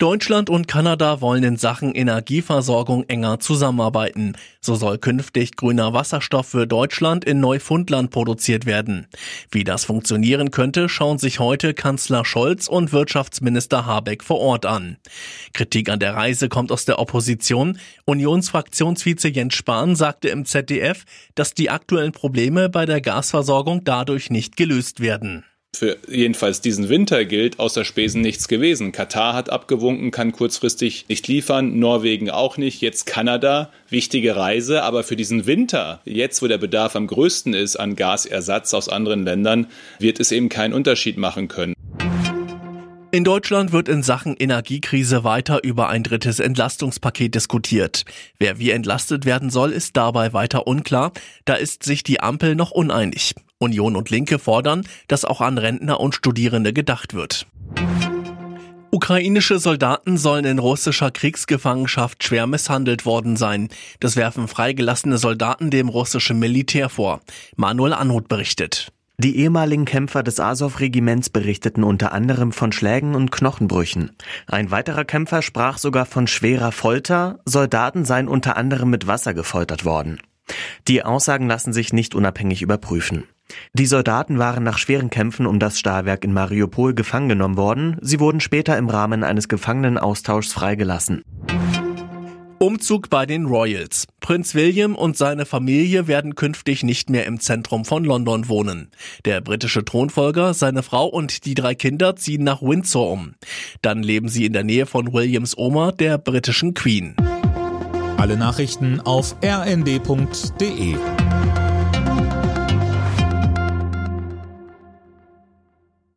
Deutschland und Kanada wollen in Sachen Energieversorgung enger zusammenarbeiten. So soll künftig grüner Wasserstoff für Deutschland in Neufundland produziert werden. Wie das funktionieren könnte, schauen sich heute Kanzler Scholz und Wirtschaftsminister Habeck vor Ort an. Kritik an der Reise kommt aus der Opposition. Unionsfraktionsvize Jens Spahn sagte im ZDF, dass die aktuellen Probleme bei der Gasversorgung dadurch nicht gelöst werden für jedenfalls diesen Winter gilt außer Spesen nichts gewesen. Katar hat abgewunken, kann kurzfristig nicht liefern, Norwegen auch nicht, jetzt Kanada, wichtige Reise, aber für diesen Winter, jetzt wo der Bedarf am größten ist an Gasersatz aus anderen Ländern, wird es eben keinen Unterschied machen können. In Deutschland wird in Sachen Energiekrise weiter über ein drittes Entlastungspaket diskutiert. Wer wie entlastet werden soll, ist dabei weiter unklar. Da ist sich die Ampel noch uneinig. Union und Linke fordern, dass auch an Rentner und Studierende gedacht wird. Ukrainische Soldaten sollen in russischer Kriegsgefangenschaft schwer misshandelt worden sein. Das werfen freigelassene Soldaten dem russischen Militär vor. Manuel Anhut berichtet. Die ehemaligen Kämpfer des Azov-Regiments berichteten unter anderem von Schlägen und Knochenbrüchen. Ein weiterer Kämpfer sprach sogar von schwerer Folter. Soldaten seien unter anderem mit Wasser gefoltert worden. Die Aussagen lassen sich nicht unabhängig überprüfen. Die Soldaten waren nach schweren Kämpfen um das Stahlwerk in Mariupol gefangen genommen worden. Sie wurden später im Rahmen eines Gefangenenaustauschs freigelassen. Umzug bei den Royals. Prinz William und seine Familie werden künftig nicht mehr im Zentrum von London wohnen. Der britische Thronfolger, seine Frau und die drei Kinder ziehen nach Windsor um. Dann leben sie in der Nähe von Williams Oma, der britischen Queen. Alle Nachrichten auf rnd.de